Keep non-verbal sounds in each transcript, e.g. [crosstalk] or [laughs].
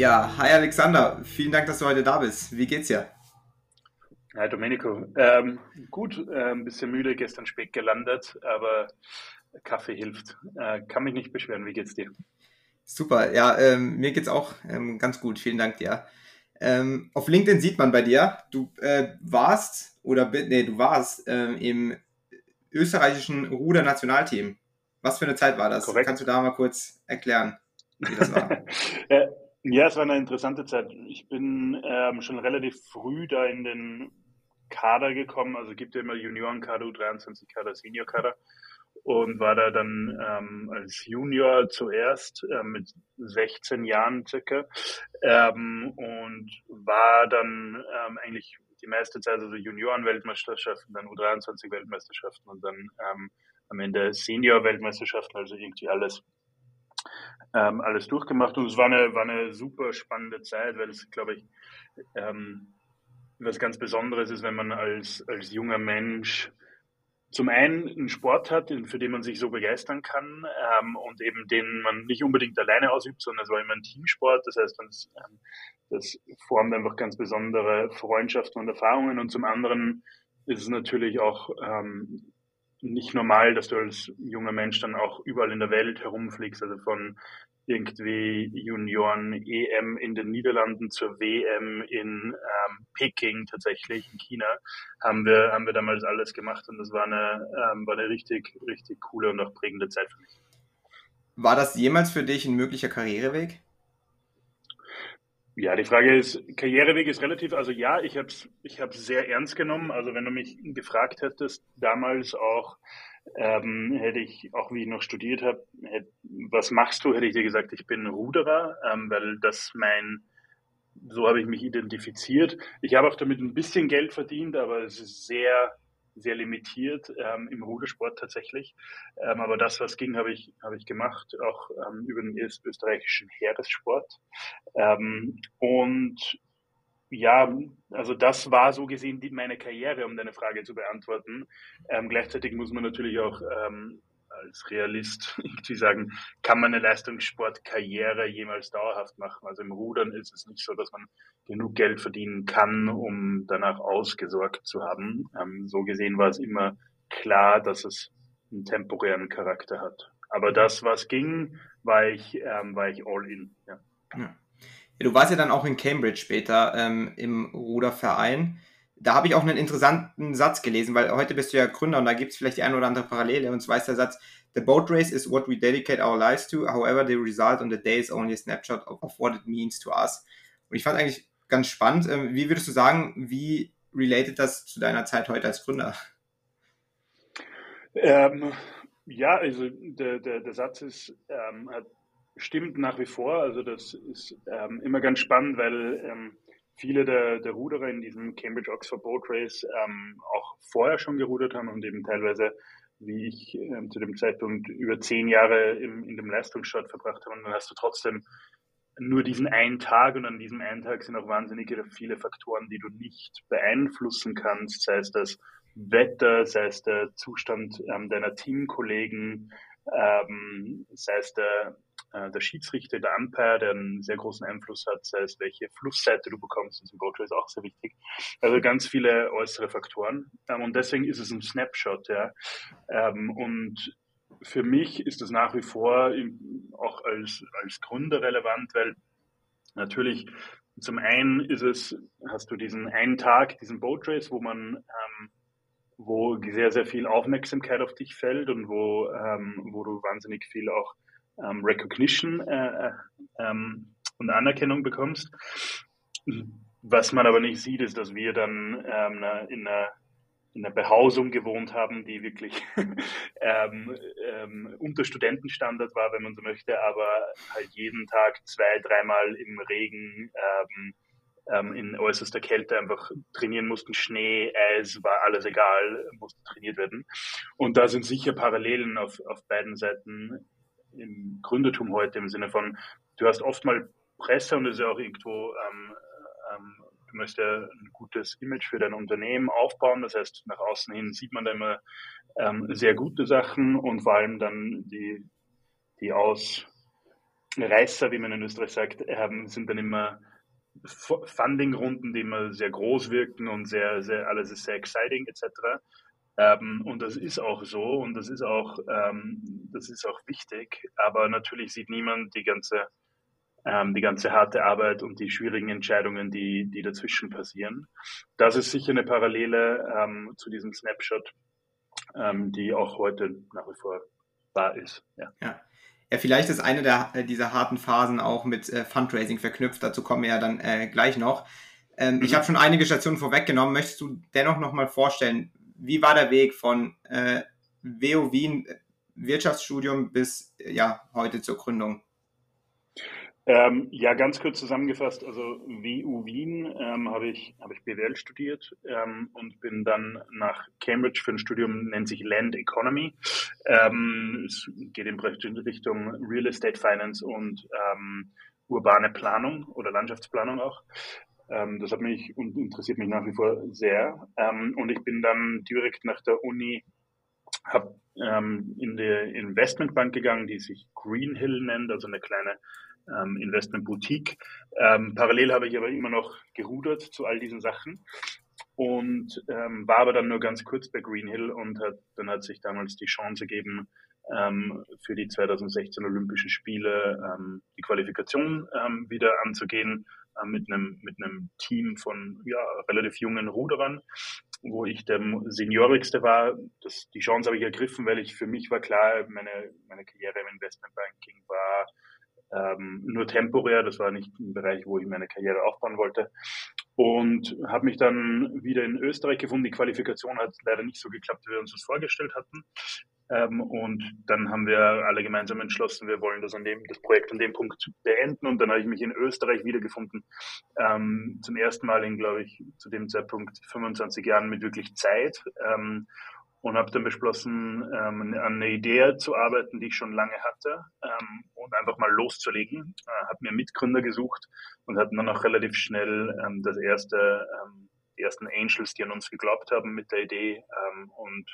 Ja, hi Alexander, vielen Dank, dass du heute da bist. Wie geht's dir? Hi Domenico. Ähm, gut, äh, ein bisschen müde, gestern spät gelandet, aber Kaffee hilft. Äh, kann mich nicht beschweren. Wie geht's dir? Super, ja, ähm, mir geht's auch ähm, ganz gut. Vielen Dank dir. Ähm, auf LinkedIn sieht man bei dir, du äh, warst oder nee, du warst ähm, im österreichischen Ruder-Nationalteam. Was für eine Zeit war das? Korrekt. Kannst du da mal kurz erklären, wie das war? ja, [laughs] [laughs] es war eine interessante Zeit. Ich bin ähm, schon relativ früh da in den Kader gekommen. Also gibt ja immer Juniorenkader, U23-Kader, Senior-Kader und war da dann ähm, als Junior zuerst äh, mit 16 Jahren circa ähm, und war dann ähm, eigentlich die meiste Zeit also Junioren-Weltmeisterschaften, dann U23-Weltmeisterschaften und dann ähm, am Ende Senior-Weltmeisterschaften, also irgendwie alles ähm, alles durchgemacht und es war eine, war eine super spannende Zeit, weil es, glaube ich, ähm, was ganz Besonderes ist, wenn man als, als junger Mensch zum einen einen Sport hat, für den man sich so begeistern kann ähm, und eben den man nicht unbedingt alleine ausübt, sondern es war immer ein Teamsport. Das heißt, das, ähm, das formt einfach ganz besondere Freundschaften und Erfahrungen. Und zum anderen ist es natürlich auch ähm, nicht normal, dass du als junger Mensch dann auch überall in der Welt herumfliegst, also von irgendwie Junioren-EM in den Niederlanden zur WM in ähm, Peking tatsächlich, in China, haben wir, haben wir damals alles gemacht und das war eine, ähm, war eine richtig, richtig coole und auch prägende Zeit für mich. War das jemals für dich ein möglicher Karriereweg? Ja, die Frage ist, Karriereweg ist relativ, also ja, ich habe es ich hab's sehr ernst genommen. Also wenn du mich gefragt hättest, damals auch, ähm, hätte ich, auch wie ich noch studiert habe, was machst du, hätte ich dir gesagt, ich bin Ruderer, ähm, weil das mein, so habe ich mich identifiziert. Ich habe auch damit ein bisschen Geld verdient, aber es ist sehr, sehr limitiert ähm, im Rudersport tatsächlich. Ähm, aber das, was ging, habe ich, habe ich gemacht, auch ähm, über den österreichischen Heeressport. Ähm, und ja, also das war so gesehen die, meine Karriere, um deine Frage zu beantworten. Ähm, gleichzeitig muss man natürlich auch ähm, als Realist [laughs] irgendwie sagen, kann man eine Leistungssportkarriere jemals dauerhaft machen? Also im Rudern ist es nicht so, dass man genug Geld verdienen kann, um danach ausgesorgt zu haben. Ähm, so gesehen war es immer klar, dass es einen temporären Charakter hat. Aber das, was ging, war ich, ähm, war ich all in. Ja. ja. Du warst ja dann auch in Cambridge später ähm, im Ruderverein. Da habe ich auch einen interessanten Satz gelesen, weil heute bist du ja Gründer und da gibt es vielleicht die eine oder andere Parallele. Und zwar ist der Satz, The boat race is what we dedicate our lives to. However, the result on the day is only a snapshot of, what it means to us. Und ich fand eigentlich ganz spannend. Ähm, wie würdest du sagen, wie related das zu deiner Zeit heute als Gründer? Ähm, ja, also der, der, der Satz ist, ähm, stimmt nach wie vor. Also das ist ähm, immer ganz spannend, weil ähm, viele der, der Ruderer in diesem Cambridge Oxford Boat Race ähm, auch vorher schon gerudert haben und eben teilweise, wie ich ähm, zu dem Zeitpunkt über zehn Jahre im, in dem Leistungsstart verbracht habe. Und dann hast du trotzdem nur diesen einen Tag und an diesem einen Tag sind auch wahnsinnig viele Faktoren, die du nicht beeinflussen kannst, sei es das Wetter, sei es der Zustand ähm, deiner Teamkollegen, ähm, sei es der äh, der Schiedsrichter, der Umpire, der einen sehr großen Einfluss hat, sei es welche Flussseite du bekommst, das im Boat ist auch sehr wichtig. Also ganz viele äußere Faktoren. Ähm, und deswegen ist es ein Snapshot, ja. Ähm, und für mich ist das nach wie vor auch als, als Gründer relevant, weil natürlich zum einen ist es, hast du diesen einen Tag, diesen Boat Race, wo man ähm, wo sehr, sehr viel Aufmerksamkeit auf dich fällt und wo, ähm, wo du wahnsinnig viel auch ähm, Recognition äh, äh, ähm, und Anerkennung bekommst. Was man aber nicht sieht, ist, dass wir dann ähm, in einer in einer Behausung gewohnt haben, die wirklich [laughs] ähm, ähm, unter Studentenstandard war, wenn man so möchte, aber halt jeden Tag zwei, dreimal im Regen ähm, ähm, in äußerster Kälte einfach trainieren mussten. Schnee, Eis, war alles egal, musste trainiert werden. Und da sind sicher Parallelen auf, auf beiden Seiten im Gründertum heute im Sinne von, du hast oft mal Presse und das ist ja auch irgendwo, ähm, ähm, du möchtest ja ein gutes Image für dein Unternehmen aufbauen. Das heißt, nach außen hin sieht man da immer ähm, sehr gute Sachen und vor allem dann die, die aus, Reißer, wie man in Österreich sagt, ähm, sind dann immer Funding-Runden, die immer sehr groß wirken und sehr, sehr, alles ist sehr exciting etc. Ähm, und das ist auch so und das ist auch, ähm, das ist auch wichtig. Aber natürlich sieht niemand die ganze, ähm, die ganze harte Arbeit und die schwierigen Entscheidungen, die, die dazwischen passieren. Das ist sicher eine Parallele ähm, zu diesem Snapshot, ähm, die auch heute nach wie vor wahr ist. Ja. ja. Ja, vielleicht ist eine der, äh, dieser harten Phasen auch mit äh, Fundraising verknüpft. Dazu kommen wir ja dann äh, gleich noch. Ähm, mhm. Ich habe schon einige Stationen vorweggenommen. Möchtest du dennoch nochmal vorstellen, wie war der Weg von äh, WO Wien äh, Wirtschaftsstudium bis ja heute zur Gründung? Ähm, ja, ganz kurz zusammengefasst, also WU Wien ähm, habe ich, hab ich BWL studiert ähm, und bin dann nach Cambridge für ein Studium, nennt sich Land Economy. Ähm, es geht in Richtung Real Estate Finance und ähm, urbane Planung oder Landschaftsplanung auch. Ähm, das hat mich und interessiert mich nach wie vor sehr. und ich bin dann direkt nach der Uni habe ähm, in der Investmentbank gegangen, die sich Greenhill nennt, also eine kleine ähm, Investment Boutique. Ähm, parallel habe ich aber immer noch gerudert zu all diesen Sachen und ähm, war aber dann nur ganz kurz bei Greenhill und hat, dann hat sich damals die Chance gegeben, ähm, für die 2016 Olympischen Spiele ähm, die Qualifikation ähm, wieder anzugehen mit einem mit einem Team von ja, relativ jungen Ruderern, wo ich der Seniorigste war. Das, die Chance habe ich ergriffen, weil ich für mich war klar, meine, meine Karriere im Investmentbanking war ähm, nur temporär. Das war nicht ein Bereich, wo ich meine Karriere aufbauen wollte. Und habe mich dann wieder in Österreich gefunden. Die Qualifikation hat leider nicht so geklappt, wie wir uns das vorgestellt hatten. Ähm, und dann haben wir alle gemeinsam entschlossen, wir wollen das, an dem, das Projekt an dem Punkt beenden. Und dann habe ich mich in Österreich wiedergefunden. Ähm, zum ersten Mal in, glaube ich, zu dem Zeitpunkt 25 Jahren mit wirklich Zeit. Ähm, und habe dann beschlossen, ähm, an einer Idee zu arbeiten, die ich schon lange hatte ähm, und einfach mal loszulegen. Äh, habe mir Mitgründer gesucht und hatten dann auch relativ schnell ähm, das erste, ähm, die ersten Angels, die an uns geglaubt haben mit der Idee ähm, und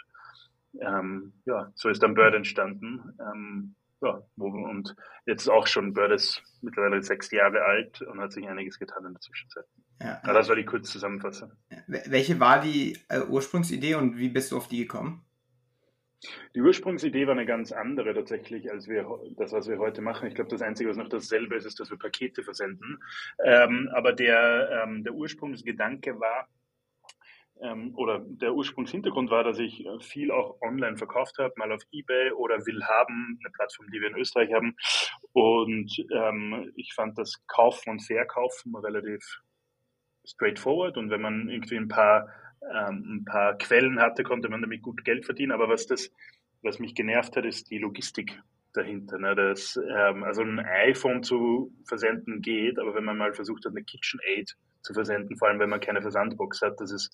ähm, ja, so ist dann Bird entstanden. Ähm, ja, und jetzt auch schon Bird ist mittlerweile sechs Jahre alt und hat sich einiges getan in der Zwischenzeit. Ja, das war die kurze Zusammenfassung. Welche war die äh, Ursprungsidee und wie bist du auf die gekommen? Die Ursprungsidee war eine ganz andere tatsächlich, als wir das, was wir heute machen. Ich glaube, das Einzige, was noch dasselbe ist, ist, dass wir Pakete versenden. Ähm, aber der, ähm, der Ursprungsgedanke war, ähm, oder der Ursprungshintergrund war, dass ich äh, viel auch online verkauft habe, mal auf eBay oder Willhaben, eine Plattform, die wir in Österreich haben. Und ähm, ich fand das Kaufen und Verkaufen relativ straightforward. Und wenn man irgendwie ein paar, ähm, ein paar Quellen hatte, konnte man damit gut Geld verdienen. Aber was das, was mich genervt hat, ist die Logistik dahinter. Ne? Das, ähm, also ein iPhone zu versenden geht, aber wenn man mal versucht hat, eine KitchenAid zu versenden, vor allem wenn man keine Versandbox hat, das ist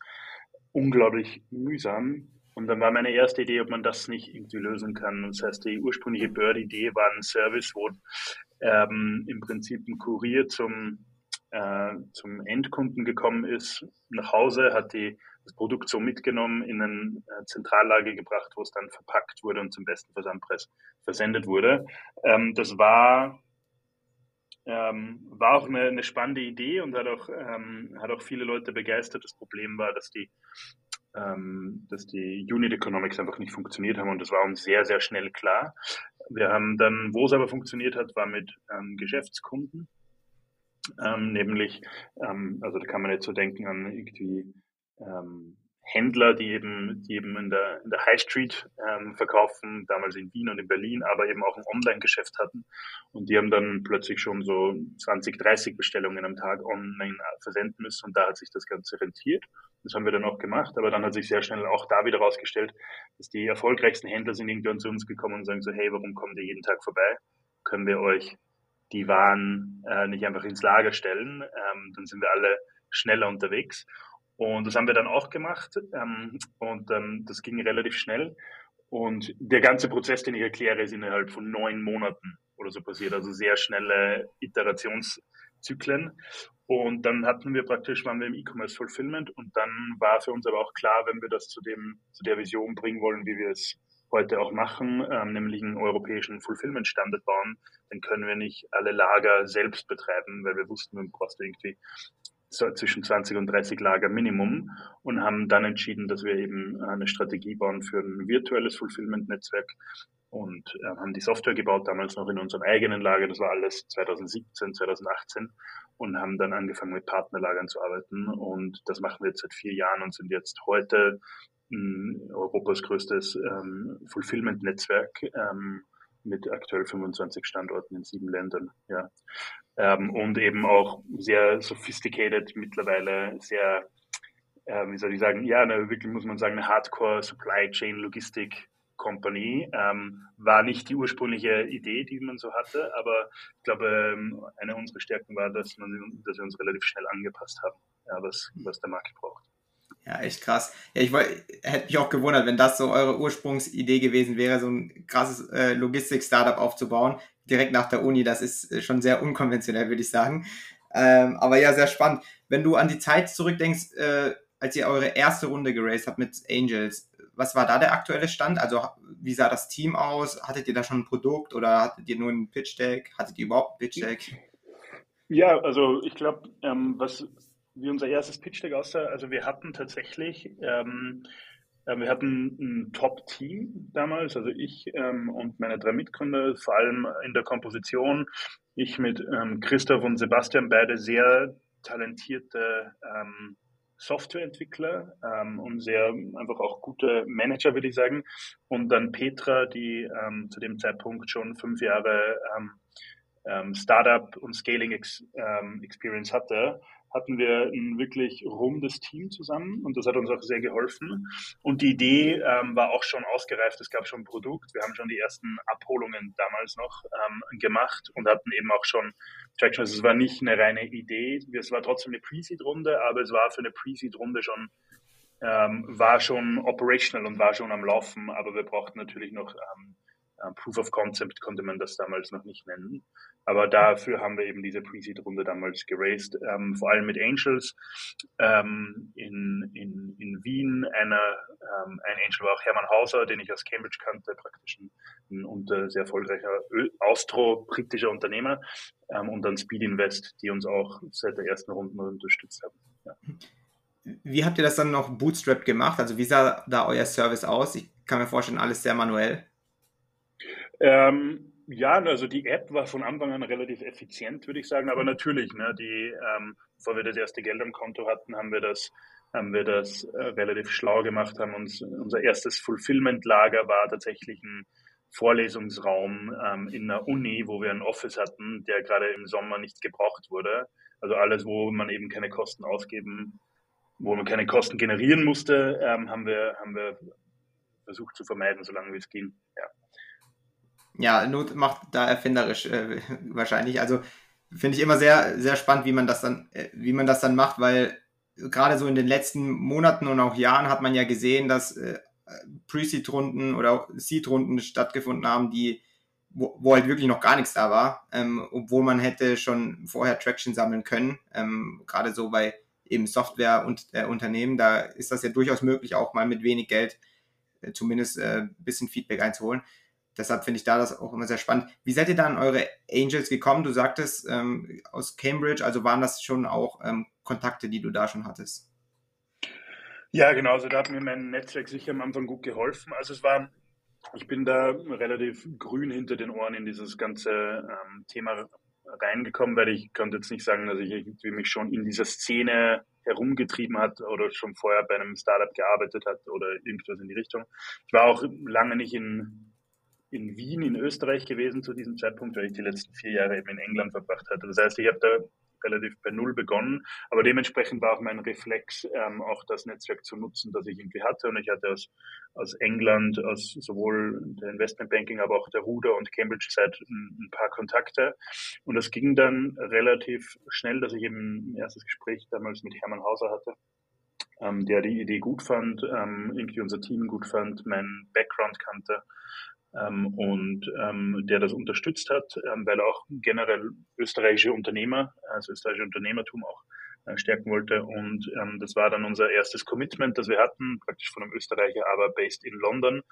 unglaublich mühsam. Und dann war meine erste Idee, ob man das nicht irgendwie lösen kann. Das heißt, die ursprüngliche Bird-Idee war ein Service, wo ähm, im Prinzip ein Kurier zum, äh, zum Endkunden gekommen ist, nach Hause, hat die, das Produkt so mitgenommen, in ein äh, Zentrallager gebracht, wo es dann verpackt wurde und zum besten Versandpreis versendet wurde. Ähm, das war ähm, war auch eine, eine, spannende Idee und hat auch, ähm, hat auch viele Leute begeistert. Das Problem war, dass die, ähm, dass die Unit Economics einfach nicht funktioniert haben und das war uns sehr, sehr schnell klar. Wir haben dann, wo es aber funktioniert hat, war mit ähm, Geschäftskunden. Ähm, nämlich, ähm, also da kann man jetzt so denken an irgendwie Händler, die eben, die eben in der, in der High Street ähm, verkaufen, damals in Wien und in Berlin, aber eben auch ein Online-Geschäft hatten. Und die haben dann plötzlich schon so 20, 30 Bestellungen am Tag online versenden müssen und da hat sich das Ganze rentiert. Das haben wir dann auch gemacht, aber dann hat sich sehr schnell auch da wieder rausgestellt, dass die erfolgreichsten Händler sind irgendwann zu uns gekommen und sagen so, hey, warum kommt ihr jeden Tag vorbei? Können wir euch die Waren äh, nicht einfach ins Lager stellen? Ähm, dann sind wir alle schneller unterwegs. Und das haben wir dann auch gemacht ähm, und ähm, das ging relativ schnell. Und der ganze Prozess, den ich erkläre, ist innerhalb von neun Monaten oder so passiert, also sehr schnelle Iterationszyklen. Und dann hatten wir praktisch, waren wir im E-Commerce Fulfillment und dann war für uns aber auch klar, wenn wir das zu dem, zu der Vision bringen wollen, wie wir es heute auch machen, ähm, nämlich einen europäischen Fulfillment-Standard bauen, dann können wir nicht alle Lager selbst betreiben, weil wir wussten, man braucht irgendwie so zwischen 20 und 30 Lager Minimum und haben dann entschieden, dass wir eben eine Strategie bauen für ein virtuelles Fulfillment-Netzwerk und äh, haben die Software gebaut, damals noch in unserem eigenen Lager, das war alles 2017, 2018 und haben dann angefangen mit Partnerlagern zu arbeiten und das machen wir jetzt seit vier Jahren und sind jetzt heute Europas größtes ähm, Fulfillment-Netzwerk ähm, mit aktuell 25 Standorten in sieben Ländern. Ja. Ähm, und eben auch sehr sophisticated mittlerweile, sehr, äh, wie soll ich sagen, ja, eine, wirklich muss man sagen, eine Hardcore Supply Chain Logistik Company. Ähm, war nicht die ursprüngliche Idee, die man so hatte, aber ich glaube, ähm, eine unserer Stärken war, dass, man, dass wir uns relativ schnell angepasst haben, ja, was, was der Markt braucht. Ja, echt krass. Ja, ich hätte mich auch gewundert, wenn das so eure Ursprungsidee gewesen wäre, so ein krasses äh, Logistik-Startup aufzubauen, direkt nach der Uni. Das ist äh, schon sehr unkonventionell, würde ich sagen. Ähm, aber ja, sehr spannend. Wenn du an die Zeit zurückdenkst, äh, als ihr eure erste Runde geraced habt mit Angels, was war da der aktuelle Stand? Also wie sah das Team aus? Hattet ihr da schon ein Produkt oder hattet ihr nur ein Pitch Deck? Hattet ihr überhaupt ein Pitch Deck? Ja, also ich glaube, ähm, was wie unser erstes Pitch Deck aussah. Also wir hatten tatsächlich, ähm, äh, wir hatten ein Top-Team damals, also ich ähm, und meine drei Mitgründer, vor allem in der Komposition. Ich mit ähm, Christoph und Sebastian, beide sehr talentierte ähm, Softwareentwickler ähm, und sehr einfach auch gute Manager, würde ich sagen. Und dann Petra, die ähm, zu dem Zeitpunkt schon fünf Jahre Startup und Scaling Ex, Experience hatte hatten wir ein wirklich rundes Team zusammen und das hat uns auch sehr geholfen. Und die Idee ähm, war auch schon ausgereift. Es gab schon ein Produkt. Wir haben schon die ersten Abholungen damals noch ähm, gemacht und hatten eben auch schon Traction. Also es war nicht eine reine Idee. Es war trotzdem eine Pre-Seed-Runde, aber es war für eine Pre-Seed-Runde schon ähm, war schon operational und war schon am Laufen, aber wir brauchten natürlich noch ähm, äh, Proof of Concept konnte man das damals noch nicht nennen. Aber dafür haben wir eben diese Pre-Seed-Runde damals geraced, ähm, vor allem mit Angels ähm, in, in, in Wien. Einer, ähm, ein Angel war auch Hermann Hauser, den ich aus Cambridge kannte, praktisch ein, ein sehr erfolgreicher austro-britischer Unternehmer. Ähm, und dann Speed Invest, die uns auch seit der ersten Runde unterstützt haben. Ja. Wie habt ihr das dann noch Bootstrap gemacht? Also wie sah da euer Service aus? Ich kann mir vorstellen, alles sehr manuell. Ähm, ja, also die App war von Anfang an relativ effizient, würde ich sagen. Aber natürlich, ne, die, ähm, bevor wir das erste Geld am Konto hatten, haben wir das, haben wir das äh, relativ schlau gemacht, haben uns unser erstes Fulfillment-Lager war tatsächlich ein Vorlesungsraum ähm, in der Uni, wo wir ein Office hatten, der gerade im Sommer nicht gebraucht wurde. Also alles, wo man eben keine Kosten ausgeben, wo man keine Kosten generieren musste, ähm, haben wir, haben wir versucht zu vermeiden, solange wie es ging. Ja. Ja, Not macht da erfinderisch äh, [laughs] wahrscheinlich. Also finde ich immer sehr, sehr spannend, wie man das dann, äh, wie man das dann macht, weil gerade so in den letzten Monaten und auch Jahren hat man ja gesehen, dass äh, Pre-Seed-Runden oder Seed-Runden stattgefunden haben, die wo, wo halt wirklich noch gar nichts da war, ähm, obwohl man hätte schon vorher Traction sammeln können. Ähm, gerade so bei eben Software und äh, Unternehmen, da ist das ja durchaus möglich, auch mal mit wenig Geld äh, zumindest äh, bisschen Feedback einzuholen deshalb finde ich da das auch immer sehr spannend. Wie seid ihr da an eure Angels gekommen? Du sagtest ähm, aus Cambridge, also waren das schon auch ähm, Kontakte, die du da schon hattest? Ja, genau. Also da hat mir mein Netzwerk sicher am Anfang gut geholfen. Also es war, ich bin da relativ grün hinter den Ohren in dieses ganze ähm, Thema reingekommen, weil ich konnte jetzt nicht sagen, dass ich irgendwie mich schon in dieser Szene herumgetrieben hat oder schon vorher bei einem Startup gearbeitet hat oder irgendwas in die Richtung. Ich war auch lange nicht in in Wien in Österreich gewesen zu diesem Zeitpunkt, weil ich die letzten vier Jahre eben in England verbracht hatte. Das heißt, ich habe da relativ bei Null begonnen, aber dementsprechend war auch mein Reflex, ähm, auch das Netzwerk zu nutzen, das ich irgendwie hatte. Und ich hatte aus, aus England, aus sowohl der Investmentbanking, aber auch der Ruder- und Cambridge-Zeit ein, ein, paar Kontakte. Und das ging dann relativ schnell, dass ich eben ein erstes Gespräch damals mit Hermann Hauser hatte, ähm, der die Idee gut fand, ähm, irgendwie unser Team gut fand, meinen Background kannte ähm, und ähm, der das unterstützt hat, ähm, weil auch generell österreichische Unternehmer, also österreichische Unternehmertum auch äh, stärken wollte. Und ähm, das war dann unser erstes Commitment, das wir hatten, praktisch von einem Österreicher, aber based in London.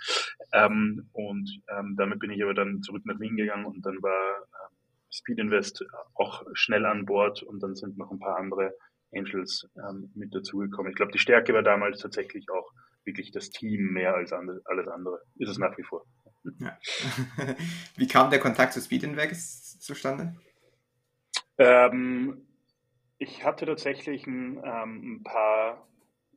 Ähm, und ähm, damit bin ich aber dann zurück nach Wien gegangen und dann war ähm, Speed Invest auch schnell an Bord und dann sind noch ein paar andere Angels ähm, mit dazugekommen. Ich glaube, die Stärke war damals tatsächlich auch wirklich das Team mehr als alles andere. Ist es nach wie vor. Ja. [laughs] Wie kam der Kontakt zu Speed Invest zustande? Ähm, ich hatte tatsächlich ein, ähm, ein paar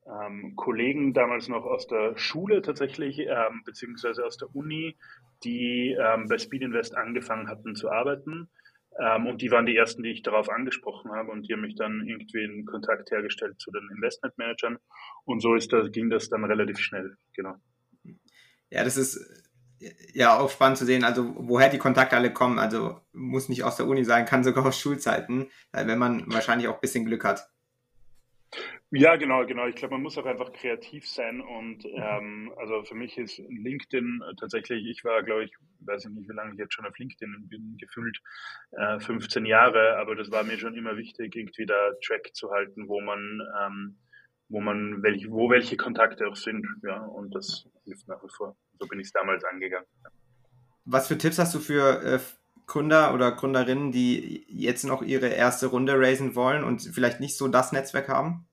ähm, Kollegen damals noch aus der Schule tatsächlich, ähm, beziehungsweise aus der Uni, die ähm, bei Speed Invest angefangen hatten zu arbeiten. Ähm, und die waren die ersten, die ich darauf angesprochen habe und die haben mich dann irgendwie in Kontakt hergestellt zu den Investmentmanagern. Und so ist das, ging das dann relativ schnell, genau. Ja, das ist ja auch spannend zu sehen, also woher die Kontakte alle kommen. Also muss nicht aus der Uni sein, kann sogar aus Schulzeiten, wenn man wahrscheinlich auch ein bisschen Glück hat. Ja, genau, genau. Ich glaube, man muss auch einfach kreativ sein und ähm, also für mich ist LinkedIn tatsächlich, ich war, glaube ich, weiß ich nicht, wie lange ich jetzt schon auf LinkedIn bin, gefühlt äh, 15 Jahre, aber das war mir schon immer wichtig, irgendwie da Track zu halten, wo man, ähm, wo man welche, wo welche Kontakte auch sind, ja, und das hilft nach wie vor. So bin ich es damals angegangen. Was für Tipps hast du für äh, Gründer oder Gründerinnen, die jetzt noch ihre erste Runde raisen wollen und vielleicht nicht so das Netzwerk haben?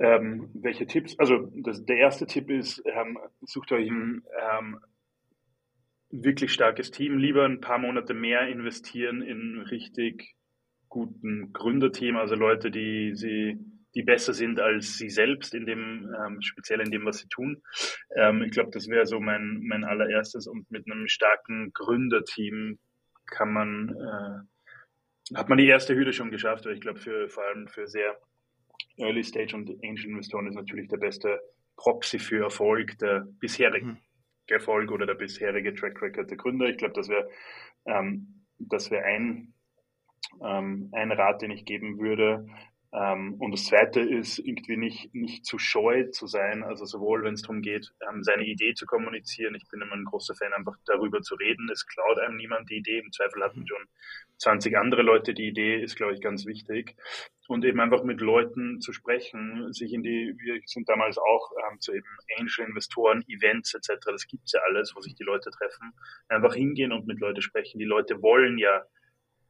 Ähm, welche Tipps? Also das, der erste Tipp ist, ähm, sucht euch ein ähm, wirklich starkes Team. Lieber ein paar Monate mehr investieren in richtig guten Gründerteam, also Leute, die sie die besser sind als sie selbst in dem, ähm, speziell in dem, was sie tun. Ähm, ich glaube, das wäre so mein, mein allererstes und mit einem starken Gründerteam kann man, äh, hat man die erste Hürde schon geschafft, weil ich glaube, für, vor allem für sehr Early Stage und Angel Investoren ist natürlich der beste Proxy für Erfolg der bisherige mhm. Erfolg oder der bisherige Track Record der Gründer. Ich glaube, das wäre ähm, das wäre ein, ähm, ein Rat, den ich geben würde. Ähm, und das Zweite ist irgendwie nicht, nicht zu scheu zu sein, also sowohl wenn es darum geht, ähm, seine Idee zu kommunizieren. Ich bin immer ein großer Fan, einfach darüber zu reden. Es klaut einem niemand die Idee. Im Zweifel hatten schon 20 andere Leute die Idee, ist, glaube ich, ganz wichtig. Und eben einfach mit Leuten zu sprechen, sich in die, wir sind damals auch ähm, zu eben Angel-Investoren, Events etc., das gibt's ja alles, wo sich die Leute treffen, einfach hingehen und mit Leuten sprechen. Die Leute wollen ja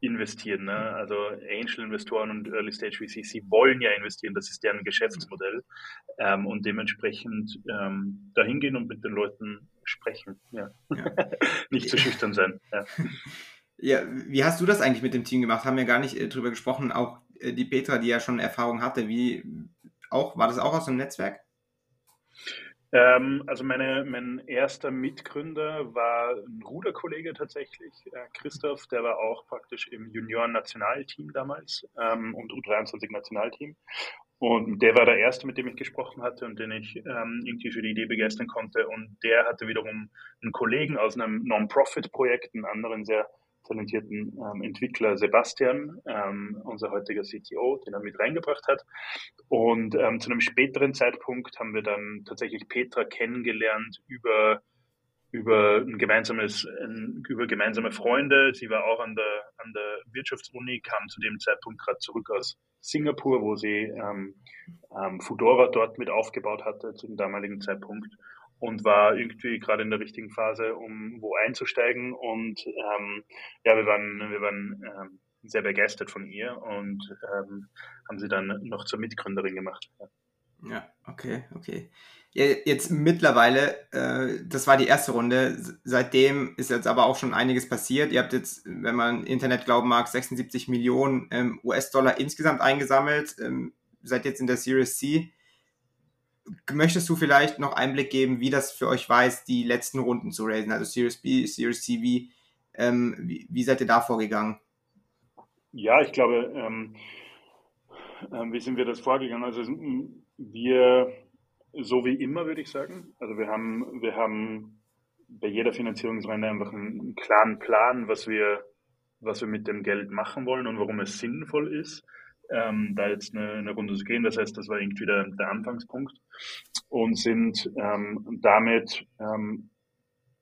investieren. Ne? Also Angel-Investoren und Early-Stage VCs, sie wollen ja investieren, das ist deren Geschäftsmodell ähm, und dementsprechend ähm, dahin gehen und mit den Leuten sprechen. Ja. ja. [laughs] Nicht zu schüchtern sein. Ja. ja. wie hast du das eigentlich mit dem Team gemacht? Haben wir gar nicht äh, drüber gesprochen. Auch äh, die Petra, die ja schon Erfahrung hatte, wie auch, war das auch aus dem Netzwerk? Ähm, also meine, mein erster Mitgründer war ein Ruderkollege tatsächlich, äh, Christoph, der war auch praktisch im Junioren-Nationalteam damals ähm, und U23-Nationalteam. Und der war der erste, mit dem ich gesprochen hatte und den ich ähm, irgendwie für die Idee begeistern konnte. Und der hatte wiederum einen Kollegen aus einem Non-Profit-Projekt, einen anderen sehr talentierten ähm, Entwickler Sebastian, ähm, unser heutiger CTO, den er mit reingebracht hat. Und ähm, zu einem späteren Zeitpunkt haben wir dann tatsächlich Petra kennengelernt über über ein gemeinsames, ein, über gemeinsame Freunde. Sie war auch an der, an der Wirtschaftsuni, kam zu dem Zeitpunkt gerade zurück aus Singapur, wo sie ähm, ähm, Fudora dort mit aufgebaut hatte zu dem damaligen Zeitpunkt und war irgendwie gerade in der richtigen Phase, um wo einzusteigen. Und ähm, ja, wir waren, wir waren ähm, sehr begeistert von ihr und ähm, haben sie dann noch zur Mitgründerin gemacht. Ja, ja okay, okay. Ja, jetzt mittlerweile, äh, das war die erste Runde. Seitdem ist jetzt aber auch schon einiges passiert. Ihr habt jetzt, wenn man Internet glauben mag, 76 Millionen ähm, US-Dollar insgesamt eingesammelt. Ähm, seid jetzt in der Series C möchtest du vielleicht noch Einblick geben, wie das für euch war, die letzten Runden zu raisen, also Series B, Series C, wie, ähm, wie, wie, seid ihr da vorgegangen? Ja, ich glaube, ähm, äh, wie sind wir das vorgegangen? Also wir, so wie immer, würde ich sagen. Also wir haben, wir haben bei jeder Finanzierungsrunde einfach einen, klaren Plan, was wir, was wir mit dem Geld machen wollen und warum es sinnvoll ist ähm, da jetzt eine, eine, Runde zu gehen. Das heißt, das war irgendwie der, der Anfangspunkt und sind ähm, damit ähm,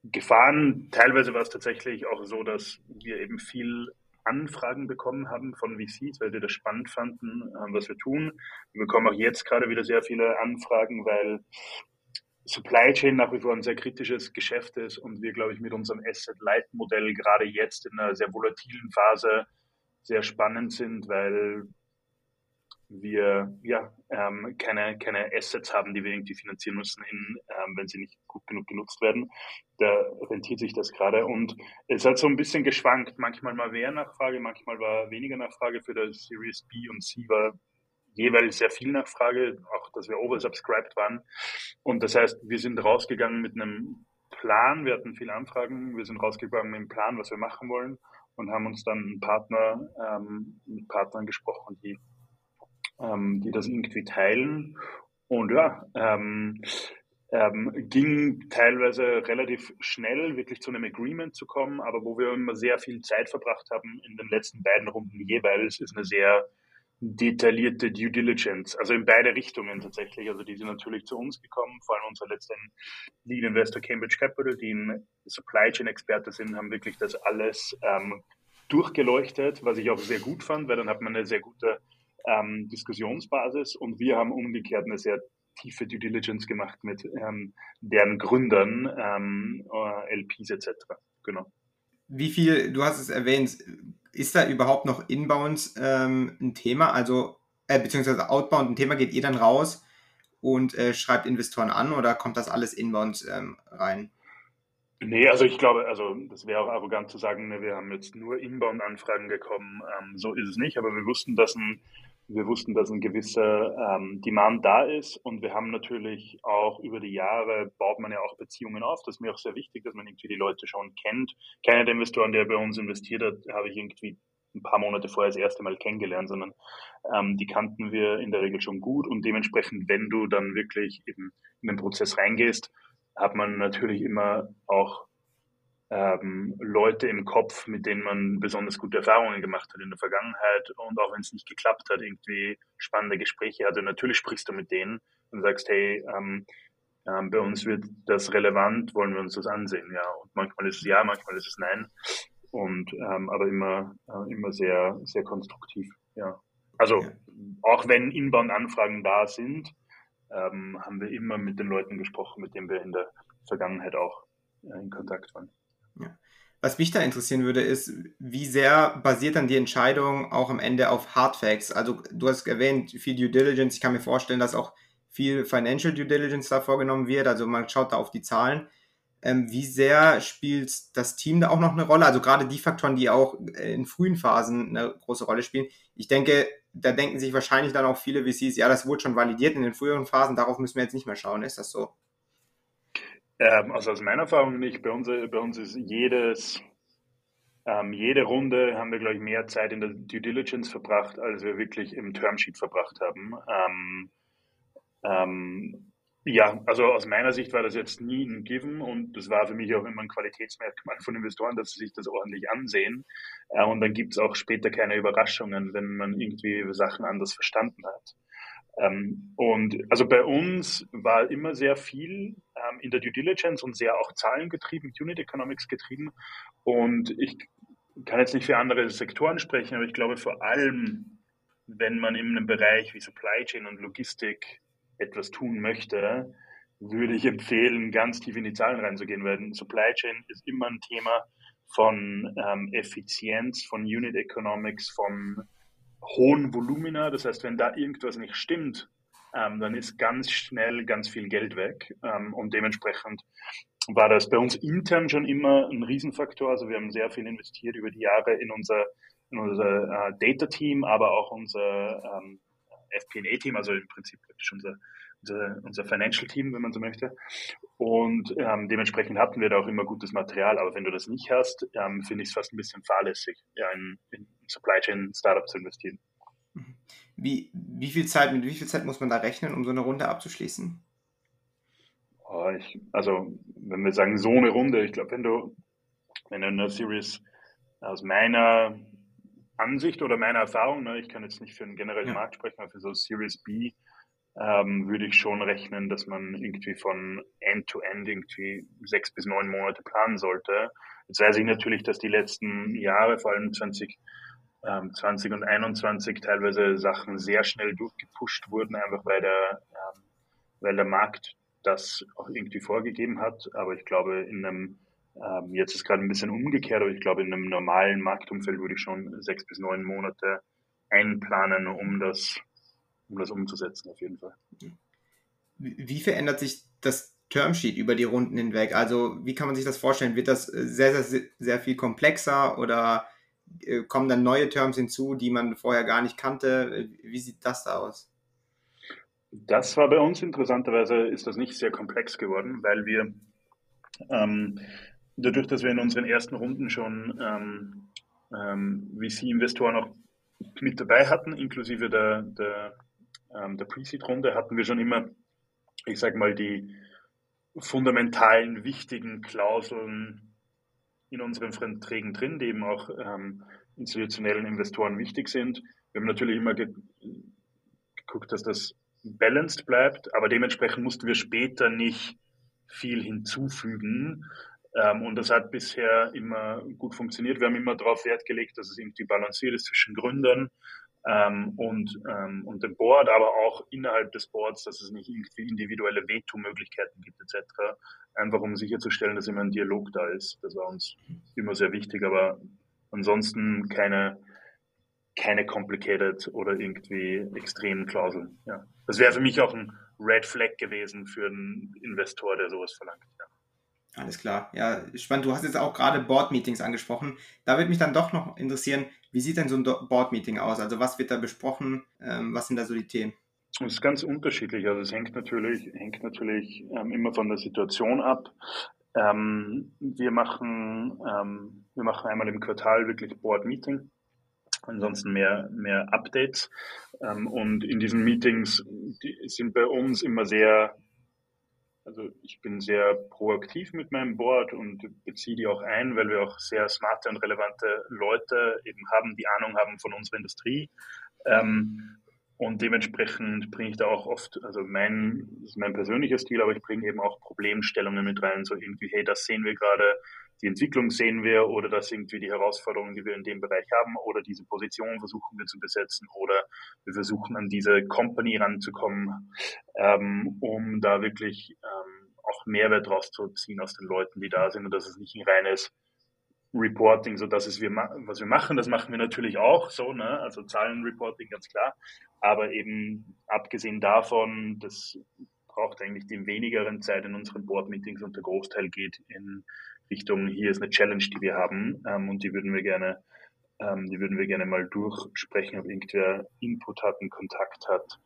gefahren. Teilweise war es tatsächlich auch so, dass wir eben viel Anfragen bekommen haben von VCs, weil sie das spannend fanden, äh, was wir tun. Wir bekommen auch jetzt gerade wieder sehr viele Anfragen, weil Supply Chain nach wie vor ein sehr kritisches Geschäft ist und wir, glaube ich, mit unserem Asset-Light-Modell gerade jetzt in einer sehr volatilen Phase sehr spannend sind, weil wir ja ähm, keine, keine Assets haben, die wir irgendwie finanzieren müssen, in, ähm, wenn sie nicht gut genug genutzt werden. Da rentiert sich das gerade und es hat so ein bisschen geschwankt. Manchmal mal mehr Nachfrage, manchmal war weniger Nachfrage für das Series B und C war jeweils sehr viel Nachfrage, auch dass wir oversubscribed waren. Und das heißt, wir sind rausgegangen mit einem Plan, wir hatten viele Anfragen, wir sind rausgegangen mit einem Plan, was wir machen wollen und haben uns dann einen Partner, ähm, mit Partnern gesprochen, die, ähm, die das irgendwie teilen. Und ja, ähm, ähm, ging teilweise relativ schnell wirklich zu einem Agreement zu kommen, aber wo wir immer sehr viel Zeit verbracht haben in den letzten beiden Runden jeweils, ist eine sehr detaillierte Due Diligence, also in beide Richtungen tatsächlich. Also die sind natürlich zu uns gekommen, vor allem unser letzter Lead Investor Cambridge Capital, die ein Supply Chain Experte sind, haben wirklich das alles ähm, durchgeleuchtet, was ich auch sehr gut fand, weil dann hat man eine sehr gute ähm, Diskussionsbasis und wir haben umgekehrt eine sehr tiefe Due Diligence gemacht mit ähm, deren Gründern, ähm, äh, LPs etc. Genau. Wie viel, du hast es erwähnt, ist da überhaupt noch Inbound ähm, ein Thema? Also, äh, beziehungsweise Outbound ein Thema, geht ihr dann raus und äh, schreibt Investoren an oder kommt das alles Inbound ähm, rein? Nee, also ich glaube, also das wäre auch arrogant zu sagen, ne, wir haben jetzt nur Inbound-Anfragen bekommen. Ähm, so ist es nicht, aber wir wussten, dass ein wir wussten, dass ein gewisser ähm, Demand da ist und wir haben natürlich auch über die Jahre baut man ja auch Beziehungen auf. Das ist mir auch sehr wichtig, dass man irgendwie die Leute schon kennt. Keiner der Investoren, der bei uns investiert hat, habe ich irgendwie ein paar Monate vorher das erste Mal kennengelernt, sondern ähm, die kannten wir in der Regel schon gut und dementsprechend, wenn du dann wirklich eben in den Prozess reingehst, hat man natürlich immer auch ähm, Leute im Kopf, mit denen man besonders gute Erfahrungen gemacht hat in der Vergangenheit und auch wenn es nicht geklappt hat, irgendwie spannende Gespräche hatte. Natürlich sprichst du mit denen und sagst, hey, ähm, ähm, bei uns wird das relevant, wollen wir uns das ansehen, ja. Und manchmal ist es ja, manchmal ist es nein. Und ähm, aber immer, äh, immer sehr, sehr konstruktiv, ja. Also auch wenn Inbound-Anfragen da sind, ähm, haben wir immer mit den Leuten gesprochen, mit denen wir in der Vergangenheit auch äh, in Kontakt waren. Ja. Was mich da interessieren würde, ist, wie sehr basiert dann die Entscheidung auch am Ende auf Hard Facts? Also du hast erwähnt, viel Due Diligence. Ich kann mir vorstellen, dass auch viel Financial Due Diligence da vorgenommen wird. Also man schaut da auf die Zahlen. Ähm, wie sehr spielt das Team da auch noch eine Rolle? Also gerade die Faktoren, die auch in frühen Phasen eine große Rolle spielen. Ich denke, da denken sich wahrscheinlich dann auch viele VCs, ja, das wurde schon validiert in den früheren Phasen, darauf müssen wir jetzt nicht mehr schauen. Ist das so? Ähm, also aus meiner Erfahrung nicht. Bei uns, bei uns ist jedes, ähm, jede Runde haben wir, glaube ich, mehr Zeit in der Due Diligence verbracht, als wir wirklich im Termsheet verbracht haben. Ähm, ähm, ja, also aus meiner Sicht war das jetzt nie ein Given und das war für mich auch immer ein Qualitätsmerkmal von Investoren, dass sie sich das ordentlich ansehen. Äh, und dann gibt es auch später keine Überraschungen, wenn man irgendwie Sachen anders verstanden hat. Ähm, und also bei uns war immer sehr viel ähm, in der Due Diligence und sehr auch zahlengetrieben, Unit Economics getrieben. Und ich kann jetzt nicht für andere Sektoren sprechen, aber ich glaube vor allem, wenn man in einem Bereich wie Supply Chain und Logistik etwas tun möchte, würde ich empfehlen, ganz tief in die Zahlen reinzugehen, weil Supply Chain ist immer ein Thema von ähm, Effizienz, von Unit Economics, von hohen Volumina. Das heißt, wenn da irgendwas nicht stimmt, ähm, dann ist ganz schnell ganz viel Geld weg. Ähm, und dementsprechend war das bei uns intern schon immer ein Riesenfaktor. Also wir haben sehr viel investiert über die Jahre in unser, in unser äh, Data-Team, aber auch unser ähm, FP&A-Team, also im Prinzip praktisch unser, unser, unser Financial-Team, wenn man so möchte. Und ähm, dementsprechend hatten wir da auch immer gutes Material. Aber wenn du das nicht hast, ähm, finde ich es fast ein bisschen fahrlässig, ja, in, in Supply Chain Startup zu investieren. Mhm. Wie, wie viel Zeit, mit wie viel Zeit muss man da rechnen, um so eine Runde abzuschließen? Oh, ich, also, wenn wir sagen, so eine Runde, ich glaube, wenn du, wenn du eine Series aus meiner Ansicht oder meiner Erfahrung, ne, ich kann jetzt nicht für einen generellen ja. Markt sprechen, aber für so Series B ähm, würde ich schon rechnen, dass man irgendwie von End-to-End -End irgendwie sechs bis neun Monate planen sollte. Jetzt weiß ich natürlich, dass die letzten Jahre, vor allem 20, ähm, 20 und 21, teilweise Sachen sehr schnell durchgepusht wurden, einfach weil der, ähm, weil der Markt das auch irgendwie vorgegeben hat. Aber ich glaube, in einem, ähm, jetzt ist gerade ein bisschen umgekehrt, aber ich glaube, in einem normalen Marktumfeld würde ich schon sechs bis neun Monate einplanen, um das, um das umzusetzen, auf jeden Fall. Wie verändert sich das Termsheet über die Runden hinweg? Also, wie kann man sich das vorstellen? Wird das sehr, sehr, sehr viel komplexer oder äh, kommen dann neue Terms hinzu, die man vorher gar nicht kannte? Wie sieht das da aus? Das war bei uns interessanterweise, ist das nicht sehr komplex geworden, weil wir ähm, dadurch, dass wir in unseren ersten Runden schon ähm, ähm, VC-Investoren auch mit dabei hatten, inklusive der, der, ähm, der Pre-Seed-Runde, hatten wir schon immer, ich sag mal, die fundamentalen, wichtigen Klauseln in unseren Verträgen drin, die eben auch ähm, institutionellen Investoren wichtig sind. Wir haben natürlich immer ge geguckt, dass das balanced bleibt, aber dementsprechend mussten wir später nicht viel hinzufügen. Ähm, und das hat bisher immer gut funktioniert. Wir haben immer darauf Wert gelegt, dass es irgendwie balanciert ist zwischen Gründern ähm, und, ähm, und dem Board, aber auch innerhalb des Boards, dass es nicht irgendwie individuelle Veto-Möglichkeiten gibt etc. Einfach um sicherzustellen, dass immer ein Dialog da ist. Das war uns immer sehr wichtig, aber ansonsten keine keine complicated oder irgendwie extremen Klauseln. Ja. Das wäre für mich auch ein Red Flag gewesen für einen Investor, der sowas verlangt. Alles klar. Ja, spannend. Du hast jetzt auch gerade Board-Meetings angesprochen. Da würde mich dann doch noch interessieren, wie sieht denn so ein Board-Meeting aus? Also was wird da besprochen? Ähm, was sind da so die Themen? Es ist ganz unterschiedlich. Also es hängt natürlich, hängt natürlich ähm, immer von der Situation ab. Ähm, wir machen, ähm, wir machen einmal im Quartal wirklich Board-Meeting ansonsten mehr, mehr Updates. Ähm, und in diesen Meetings sind bei uns immer sehr, also ich bin sehr proaktiv mit meinem Board und beziehe die auch ein, weil wir auch sehr smarte und relevante Leute eben haben, die Ahnung haben von unserer Industrie. Ähm, und dementsprechend bringe ich da auch oft, also mein, mein persönlicher Stil, aber ich bringe eben auch Problemstellungen mit rein, so irgendwie, hey, das sehen wir gerade, die Entwicklung sehen wir oder das irgendwie die Herausforderungen, die wir in dem Bereich haben oder diese Position versuchen wir zu besetzen oder wir versuchen an diese Company ranzukommen, ähm, um da wirklich ähm, auch Mehrwert rauszuziehen aus den Leuten, die da sind und dass es nicht ein reines Reporting, so dass es wir was wir machen, das machen wir natürlich auch so, ne? Also Zahlenreporting ganz klar, aber eben abgesehen davon, das braucht eigentlich die wenigeren Zeit in unseren Board Meetings und der Großteil geht in Richtung, hier ist eine Challenge, die wir haben ähm, und die würden wir gerne, ähm, die würden wir gerne mal durchsprechen, ob irgendwer Input hat, einen Kontakt hat,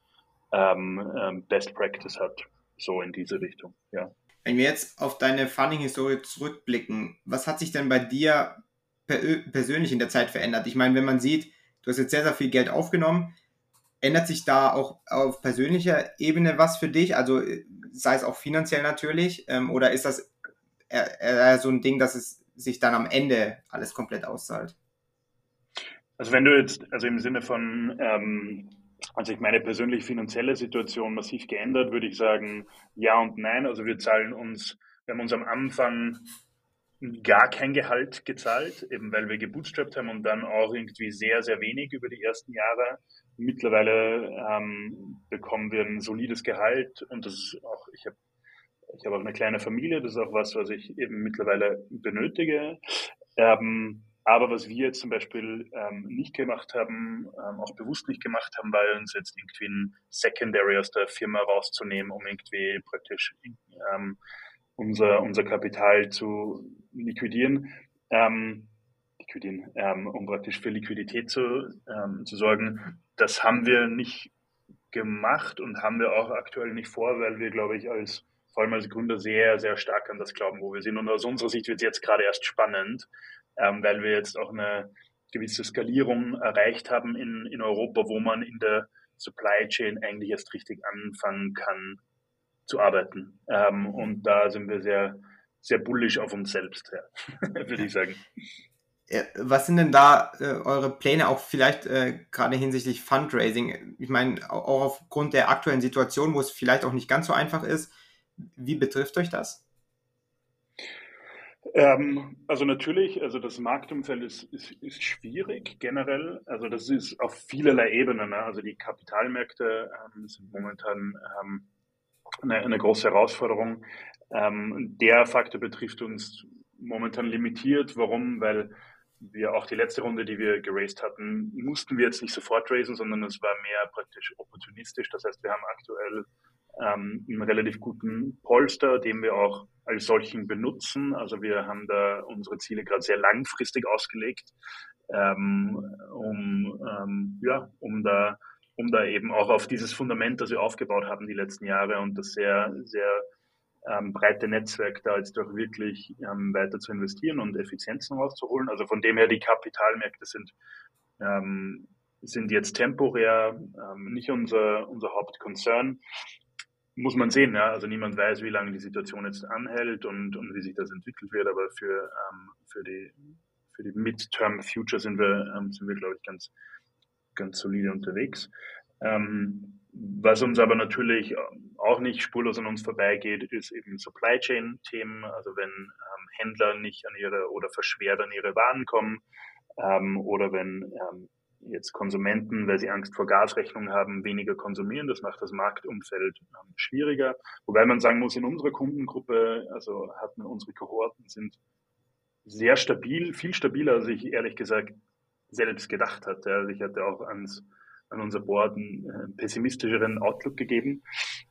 ähm, ähm Best Practice hat, so in diese Richtung, ja. Wenn wir jetzt auf deine Funding-Historie zurückblicken, was hat sich denn bei dir persönlich in der Zeit verändert? Ich meine, wenn man sieht, du hast jetzt sehr, sehr viel Geld aufgenommen, ändert sich da auch auf persönlicher Ebene was für dich? Also sei es auch finanziell natürlich, ähm, oder ist das eher, so ein Ding, dass es sich dann am Ende alles komplett auszahlt. Also wenn du jetzt, also im Sinne von, ähm, also ich meine persönlich finanzielle Situation massiv geändert, würde ich sagen, ja und nein. Also wir zahlen uns, wir haben uns am Anfang gar kein Gehalt gezahlt, eben weil wir gebootstrapped haben und dann auch irgendwie sehr, sehr wenig über die ersten Jahre. Mittlerweile ähm, bekommen wir ein solides Gehalt und das ist auch, ich habe ich habe auch eine kleine Familie, das ist auch was, was ich eben mittlerweile benötige. Ähm, aber was wir jetzt zum Beispiel ähm, nicht gemacht haben, ähm, auch bewusst nicht gemacht haben, war uns jetzt irgendwie ein Secondary aus der Firma rauszunehmen, um irgendwie praktisch ähm, unser, unser Kapital zu liquidieren, ähm, liquidieren ähm, um praktisch für Liquidität zu, ähm, zu sorgen. Das haben wir nicht gemacht und haben wir auch aktuell nicht vor, weil wir, glaube ich, als vor allem als Gründer sehr, sehr stark an das glauben, wo wir sind. Und aus unserer Sicht wird es jetzt gerade erst spannend, ähm, weil wir jetzt auch eine gewisse Skalierung erreicht haben in, in Europa, wo man in der Supply Chain eigentlich erst richtig anfangen kann zu arbeiten. Ähm, und da sind wir sehr, sehr bullisch auf uns selbst, ja, [laughs] würde ich sagen. Was sind denn da äh, eure Pläne, auch vielleicht äh, gerade hinsichtlich Fundraising? Ich meine, auch aufgrund der aktuellen Situation, wo es vielleicht auch nicht ganz so einfach ist, wie betrifft euch das? Ähm, also natürlich, also das Marktumfeld ist, ist, ist, schwierig generell. Also das ist auf vielerlei Ebenen. Ne? Also die Kapitalmärkte ähm, sind momentan ähm, eine, eine, große Herausforderung. Ähm, der Faktor betrifft uns momentan limitiert. Warum? Weil wir auch die letzte Runde, die wir geraced hatten, mussten wir jetzt nicht sofort raisen, sondern es war mehr praktisch opportunistisch. Das heißt, wir haben aktuell ähm, einen relativ guten Polster, den wir auch als solchen benutzen. Also wir haben da unsere Ziele gerade sehr langfristig ausgelegt, ähm, um, ähm, ja, um da um da eben auch auf dieses Fundament, das wir aufgebaut haben die letzten Jahre und das sehr, sehr ähm, breite Netzwerk da jetzt doch wirklich ähm, weiter zu investieren und Effizienzen rauszuholen. Also von dem her, die Kapitalmärkte sind, ähm, sind jetzt temporär ähm, nicht unser, unser Hauptkonzern. Muss man sehen, ja. Also niemand weiß, wie lange die Situation jetzt anhält und, und wie sich das entwickelt wird, aber für, ähm, für die, für die Midterm Future sind wir, ähm, sind wir, glaube ich, ganz, ganz solide unterwegs. Ähm, was uns aber natürlich auch nicht spurlos an uns vorbeigeht, ist eben Supply Chain Themen. Also wenn ähm, Händler nicht an ihre oder verschwert an ihre Waren kommen ähm, oder wenn ähm, jetzt Konsumenten, weil sie Angst vor Gasrechnungen haben, weniger konsumieren. Das macht das Marktumfeld ähm, schwieriger. Wobei man sagen muss, in unserer Kundengruppe, also hatten unsere Kohorten sind sehr stabil, viel stabiler, als ich ehrlich gesagt selbst gedacht hatte. Also ich hatte auch ans an unser Board einen äh, pessimistischeren Outlook gegeben.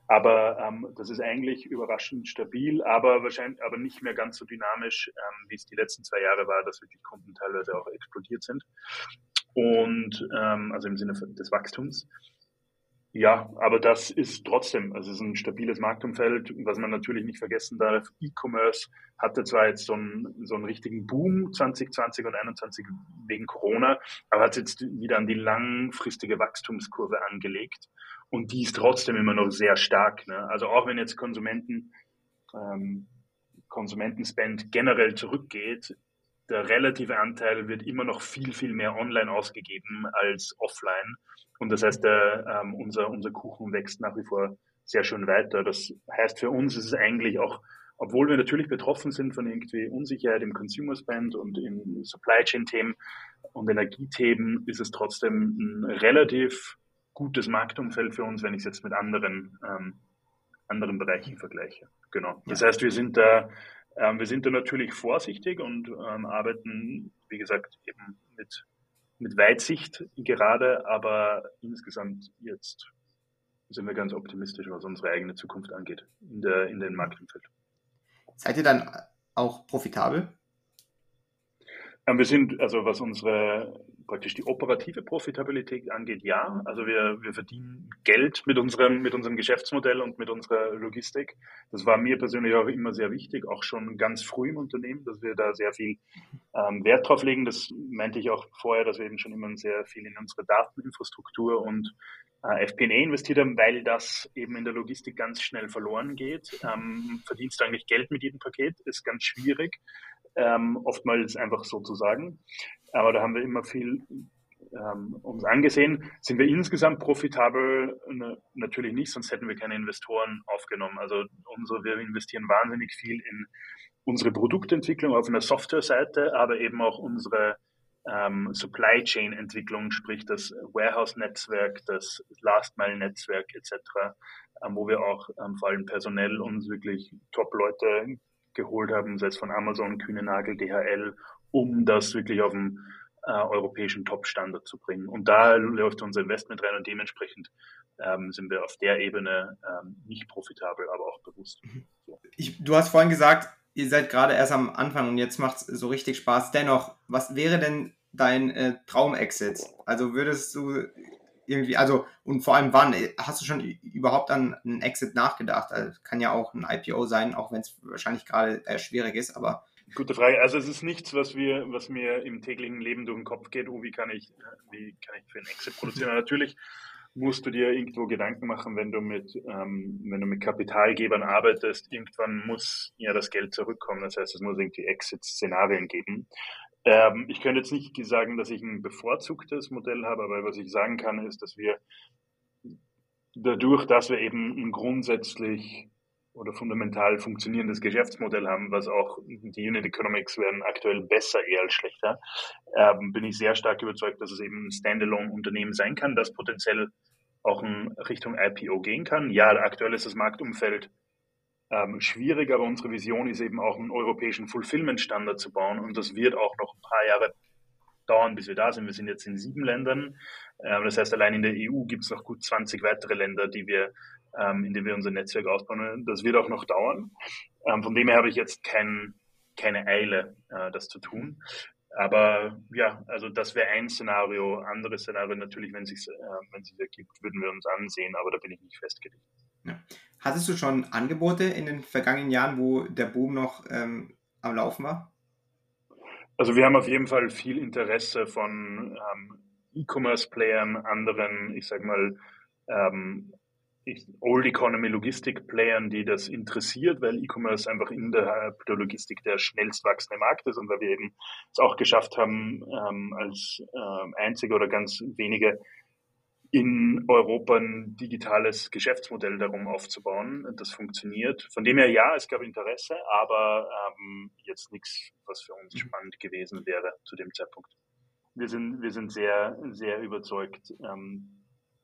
Aber ähm, das ist eigentlich überraschend stabil, aber wahrscheinlich aber nicht mehr ganz so dynamisch, ähm, wie es die letzten zwei Jahre war, dass wirklich Kunden teilweise auch explodiert sind. Und ähm, also im Sinne des Wachstums. Ja, aber das ist trotzdem, also es ist ein stabiles Marktumfeld, was man natürlich nicht vergessen darf. E-Commerce hatte zwar jetzt so einen, so einen richtigen Boom 2020 und 2021 wegen Corona, aber hat jetzt wieder an die langfristige Wachstumskurve angelegt. Und die ist trotzdem immer noch sehr stark. Ne? Also auch wenn jetzt Konsumenten, ähm, Konsumentenspend generell zurückgeht, der relative Anteil wird immer noch viel, viel mehr online ausgegeben als offline. Und das heißt, der, ähm, unser, unser Kuchen wächst nach wie vor sehr schön weiter. Das heißt, für uns ist es eigentlich auch, obwohl wir natürlich betroffen sind von irgendwie Unsicherheit im Consumer Spend und in Supply Chain Themen und Energiethemen, ist es trotzdem ein relativ gutes Marktumfeld für uns, wenn ich es jetzt mit anderen, ähm, anderen Bereichen vergleiche. Genau. Das heißt, wir sind da ähm, wir sind da natürlich vorsichtig und ähm, arbeiten, wie gesagt, eben mit, mit Weitsicht gerade, aber insgesamt jetzt sind wir ganz optimistisch, was unsere eigene Zukunft angeht in, der, in den Marktumfeld. Seid ihr dann auch profitabel? Ähm, wir sind, also was unsere praktisch die operative Profitabilität angeht, ja. Also wir, wir verdienen Geld mit unserem, mit unserem Geschäftsmodell und mit unserer Logistik. Das war mir persönlich auch immer sehr wichtig, auch schon ganz früh im Unternehmen, dass wir da sehr viel ähm, Wert drauf legen. Das meinte ich auch vorher, dass wir eben schon immer sehr viel in unsere Dateninfrastruktur und äh, FP&A investiert haben, weil das eben in der Logistik ganz schnell verloren geht. Ähm, verdienst du eigentlich Geld mit jedem Paket, ist ganz schwierig ähm, oftmals einfach so zu sagen. Aber da haben wir immer viel ähm, uns angesehen. Sind wir insgesamt profitabel? Ne, natürlich nicht, sonst hätten wir keine Investoren aufgenommen. Also unsere, wir investieren wahnsinnig viel in unsere Produktentwicklung auf einer Software-Seite, aber eben auch unsere ähm, Supply Chain Entwicklung, sprich das Warehouse-Netzwerk, das Last-Mile-Netzwerk etc., ähm, wo wir auch ähm, vor allem personell uns wirklich Top-Leute geholt haben, sei es von Amazon, Kühnenagel, DHL, um das wirklich auf den äh, europäischen Top-Standard zu bringen. Und da läuft unser Investment rein und dementsprechend ähm, sind wir auf der Ebene ähm, nicht profitabel, aber auch bewusst. So. Ich, du hast vorhin gesagt, ihr seid gerade erst am Anfang und jetzt macht es so richtig Spaß. Dennoch, was wäre denn dein äh, Traum-Exit? Also würdest du irgendwie, also und vor allem wann? Hast du schon überhaupt an einen Exit nachgedacht? Also kann ja auch ein IPO sein, auch wenn es wahrscheinlich gerade äh, schwierig ist, aber. Gute Frage. Also es ist nichts, was wir, was mir im täglichen Leben durch den Kopf geht, oh, wie kann ich, wie kann ich für einen Exit produzieren? natürlich musst du dir irgendwo Gedanken machen, wenn du mit, ähm, wenn du mit Kapitalgebern arbeitest, irgendwann muss ja das Geld zurückkommen. Das heißt, es muss irgendwie Exit-Szenarien geben. Ähm, ich könnte jetzt nicht sagen, dass ich ein bevorzugtes Modell habe, aber was ich sagen kann, ist, dass wir dadurch, dass wir eben ein grundsätzlich oder fundamental funktionierendes Geschäftsmodell haben, was auch die Unit Economics werden aktuell besser eher als schlechter, ähm, bin ich sehr stark überzeugt, dass es eben ein Standalone-Unternehmen sein kann, das potenziell auch in Richtung IPO gehen kann. Ja, aktuell ist das Marktumfeld ähm, schwierig, aber unsere Vision ist eben auch einen europäischen Fulfillment-Standard zu bauen und das wird auch noch ein paar Jahre dauern, bis wir da sind. Wir sind jetzt in sieben Ländern. Ähm, das heißt, allein in der EU gibt es noch gut 20 weitere Länder, die wir, ähm, in denen wir unser Netzwerk ausbauen. Das wird auch noch dauern. Ähm, von dem her habe ich jetzt kein, keine Eile, äh, das zu tun. Aber ja, also das wäre ein Szenario. Andere Szenario natürlich, wenn es äh, sich ergibt, würden wir uns ansehen, aber da bin ich nicht festgelegt. Ja. Hattest du schon Angebote in den vergangenen Jahren, wo der Boom noch ähm, am Laufen war? Also wir haben auf jeden Fall viel Interesse von ähm, E-Commerce-Playern, anderen, ich sag mal, ähm, Old Economy Logistik Playern, die das interessiert, weil E-Commerce einfach innerhalb der Logistik der schnellst wachsende Markt ist und weil wir eben es auch geschafft haben, ähm, als ähm, einzige oder ganz wenige in Europa ein digitales Geschäftsmodell darum aufzubauen. Das funktioniert. Von dem her ja, es gab Interesse, aber ähm, jetzt nichts, was für uns spannend gewesen wäre zu dem Zeitpunkt. Wir sind, wir sind sehr, sehr überzeugt, ähm,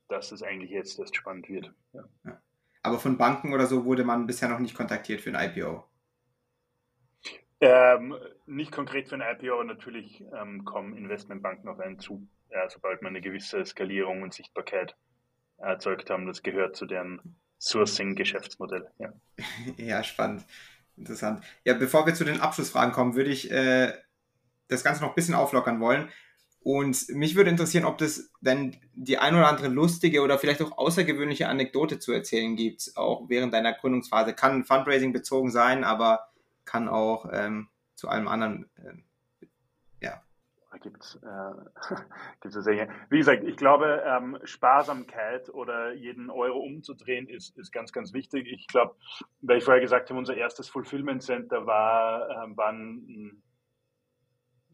dass es eigentlich jetzt erst spannend wird. Ja. Ja. Aber von Banken oder so wurde man bisher noch nicht kontaktiert für ein IPO. Ähm, nicht konkret für ein IPO, natürlich ähm, kommen Investmentbanken auf einen zu ja, sobald man eine gewisse Skalierung und Sichtbarkeit erzeugt haben. Das gehört zu deren Sourcing-Geschäftsmodell. Ja. [laughs] ja, spannend. Interessant. Ja, bevor wir zu den Abschlussfragen kommen, würde ich äh, das Ganze noch ein bisschen auflockern wollen. Und mich würde interessieren, ob das denn die ein oder andere lustige oder vielleicht auch außergewöhnliche Anekdote zu erzählen gibt, auch während deiner Gründungsphase. Kann Fundraising bezogen sein, aber kann auch ähm, zu allem anderen äh, gibt es äh, gibt's sehr, wie gesagt, ich glaube, ähm, Sparsamkeit oder jeden Euro umzudrehen ist, ist ganz, ganz wichtig. Ich glaube, weil ich vorher gesagt habe, unser erstes Fulfillment Center war, ähm, war ein,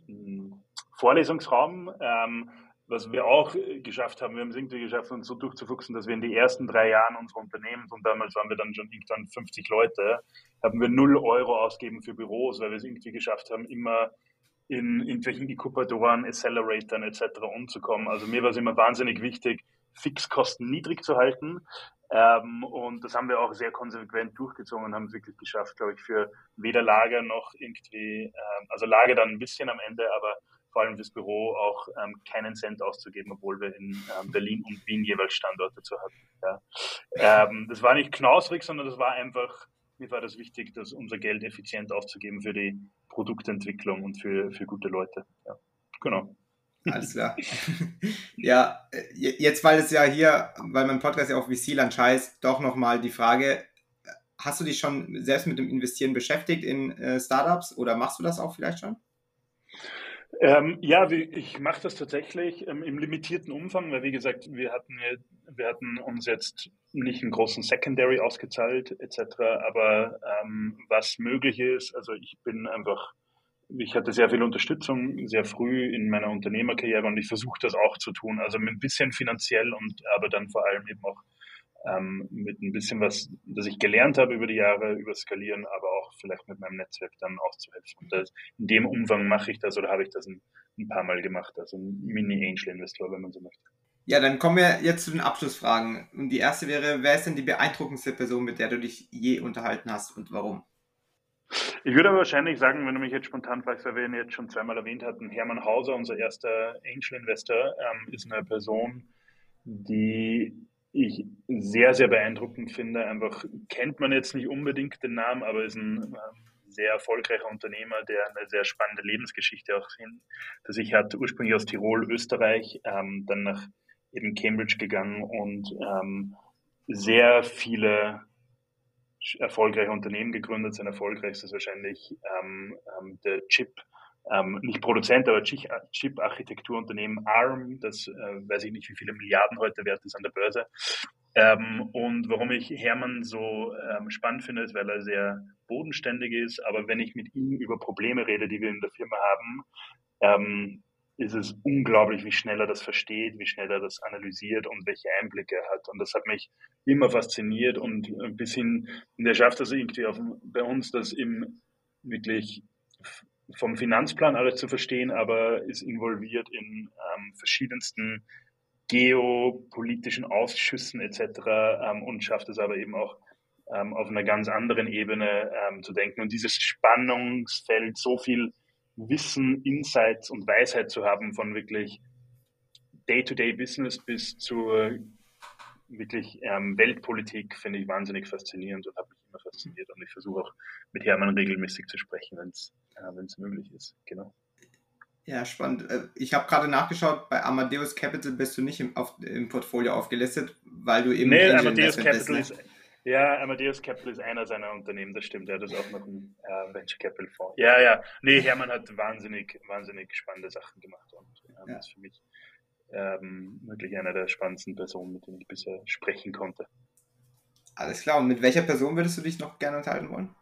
ein Vorlesungsraum. Ähm, was wir auch geschafft haben, wir haben es irgendwie geschafft, uns so durchzufuchsen, dass wir in den ersten drei Jahren unseres Unternehmens, und damals waren wir dann schon irgendwann 50 Leute, haben wir null Euro ausgeben für Büros, weil wir es irgendwie geschafft haben, immer in irgendwelchen Inkubatoren, Acceleratoren etc. umzukommen. Also mir war es immer wahnsinnig wichtig, Fixkosten niedrig zu halten. Ähm, und das haben wir auch sehr konsequent durchgezogen und haben es wirklich geschafft, glaube ich, für weder Lager noch irgendwie, ähm, also Lager dann ein bisschen am Ende, aber vor allem fürs Büro auch ähm, keinen Cent auszugeben, obwohl wir in ähm, Berlin und Wien jeweils Standorte zu hatten. Ja. Ähm, das war nicht knausrig, sondern das war einfach mir war das wichtig, dass unser Geld effizient auszugeben für die Produktentwicklung und für, für gute Leute. Ja, genau. Alles klar. [laughs] ja, äh, jetzt, weil es ja hier, weil mein Podcast ja auch VC-Land heißt, doch nochmal die Frage, hast du dich schon selbst mit dem Investieren beschäftigt in äh, Startups oder machst du das auch vielleicht schon? Ähm, ja, ich mache das tatsächlich ähm, im limitierten Umfang, weil wie gesagt, wir hatten, wir hatten uns jetzt nicht einen großen Secondary ausgezahlt etc., aber ähm, was möglich ist, also ich bin einfach, ich hatte sehr viel Unterstützung sehr früh in meiner Unternehmerkarriere und ich versuche das auch zu tun, also mit ein bisschen finanziell und aber dann vor allem eben auch ähm, mit ein bisschen was, das ich gelernt habe über die Jahre, über Skalieren, aber auch vielleicht mit meinem Netzwerk dann auszuhelfen. Und das, in dem Umfang mache ich das oder habe ich das ein, ein paar Mal gemacht, also ein Mini-Angel-Investor, wenn man so möchte. Ja, dann kommen wir jetzt zu den Abschlussfragen. Und die erste wäre, wer ist denn die beeindruckendste Person, mit der du dich je unterhalten hast und warum? Ich würde aber wahrscheinlich sagen, wenn du mich jetzt spontan fragst, weil wir ihn jetzt schon zweimal erwähnt hatten, Hermann Hauser, unser erster Angel Investor, ähm, ist eine Person, die ich sehr, sehr beeindruckend finde. Einfach kennt man jetzt nicht unbedingt den Namen, aber ist ein ähm, sehr erfolgreicher Unternehmer, der eine sehr spannende Lebensgeschichte auch hinter sich hat. Ursprünglich aus Tirol, Österreich, ähm, dann nach eben Cambridge gegangen und ähm, sehr viele erfolgreiche Unternehmen gegründet. Sein erfolgreichstes wahrscheinlich ähm, ähm, der Chip ähm, nicht Produzent, aber Chip-Architekturunternehmen ARM, das äh, weiß ich nicht, wie viele Milliarden heute wert ist an der Börse. Ähm, und warum ich Hermann so ähm, spannend finde, ist, weil er sehr bodenständig ist. Aber wenn ich mit ihm über Probleme rede, die wir in der Firma haben, ähm, ist es unglaublich, wie schnell er das versteht, wie schnell er das analysiert und welche Einblicke er hat. Und das hat mich immer fasziniert und ein bisschen, und er schafft das irgendwie auf, bei uns, das im wirklich vom Finanzplan alles zu verstehen, aber ist involviert in ähm, verschiedensten geopolitischen Ausschüssen etc. Ähm, und schafft es aber eben auch ähm, auf einer ganz anderen Ebene ähm, zu denken. Und dieses Spannungsfeld, so viel Wissen, Insights und Weisheit zu haben von wirklich Day-to-Day-Business bis zur wirklich ähm, Weltpolitik, finde ich wahnsinnig faszinierend und habe mich immer fasziniert. Und ich versuche auch mit Hermann regelmäßig zu sprechen, wenn es äh, möglich ist. Genau. Ja, spannend. Äh, ich habe gerade nachgeschaut, bei Amadeus Capital bist du nicht im, auf, im Portfolio aufgelistet, weil du eben. Nee, Amadeus Capital bist, ne? ist ja, Amadeus Capital ist einer seiner Unternehmen, das stimmt. Er hat das auch noch ein äh, Venture Capital Fonds. Ja, ja. Nee, Hermann hat wahnsinnig, wahnsinnig spannende Sachen gemacht und ähm, ja. ist für mich ähm, wirklich einer der spannendsten Personen, mit denen ich bisher sprechen konnte. Alles klar. Und mit welcher Person würdest du dich noch gerne unterhalten wollen?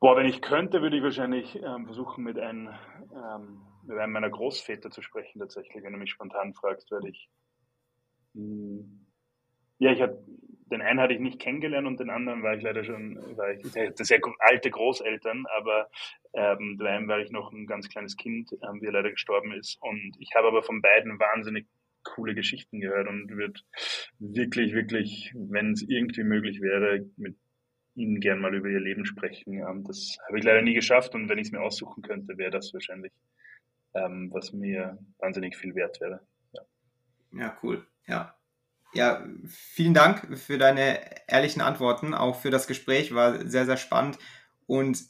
Boah, wenn ich könnte, würde ich wahrscheinlich ähm, versuchen, mit, ein, ähm, mit einem meiner Großväter zu sprechen, tatsächlich. Wenn du mich spontan fragst, werde ich. Mh, hm, ja, ich hatte den einen hatte ich nicht kennengelernt und den anderen war ich leider schon, war ich, das sehr alte Großeltern, aber ähm, bei einem war ich noch ein ganz kleines Kind, ähm, wie er leider gestorben ist. Und ich habe aber von beiden wahnsinnig coole Geschichten gehört und würde wirklich, wirklich, wenn es irgendwie möglich wäre, mit ihnen gern mal über ihr Leben sprechen. Ähm, das habe ich leider nie geschafft und wenn ich es mir aussuchen könnte, wäre das wahrscheinlich, ähm, was mir wahnsinnig viel wert wäre. Ja, ja cool. Ja, ja, vielen Dank für deine ehrlichen Antworten, auch für das Gespräch, war sehr, sehr spannend. Und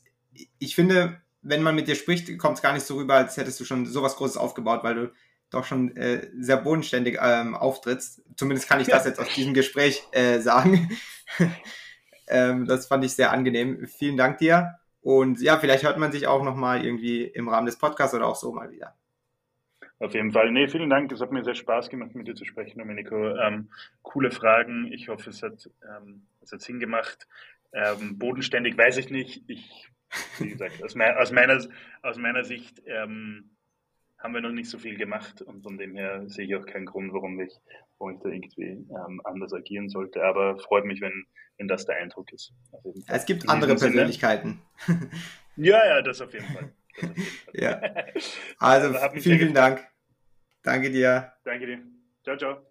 ich finde, wenn man mit dir spricht, kommt es gar nicht so rüber, als hättest du schon sowas Großes aufgebaut, weil du doch schon äh, sehr bodenständig ähm, auftrittst. Zumindest kann ich das jetzt aus diesem Gespräch äh, sagen. [laughs] ähm, das fand ich sehr angenehm. Vielen Dank dir. Und ja, vielleicht hört man sich auch nochmal irgendwie im Rahmen des Podcasts oder auch so mal wieder. Auf jeden Fall. Nee, vielen Dank. Es hat mir sehr Spaß gemacht, mit dir zu sprechen, Domenico. Ähm, coole Fragen. Ich hoffe, es hat, ähm, es hat Sinn gemacht. Ähm, bodenständig weiß ich nicht. Ich, wie gesagt, aus, me aus, meiner, aus meiner Sicht ähm, haben wir noch nicht so viel gemacht und von dem her sehe ich auch keinen Grund, warum ich, warum ich da irgendwie ähm, anders agieren sollte. Aber freut mich, wenn, wenn das der Eindruck ist. Es gibt andere Persönlichkeiten. [laughs] Ja, ja, das auf jeden Fall. ja. Also, [laughs] vielen, vielen Dank. Danke dir. Danke dir. Ciao, ciao.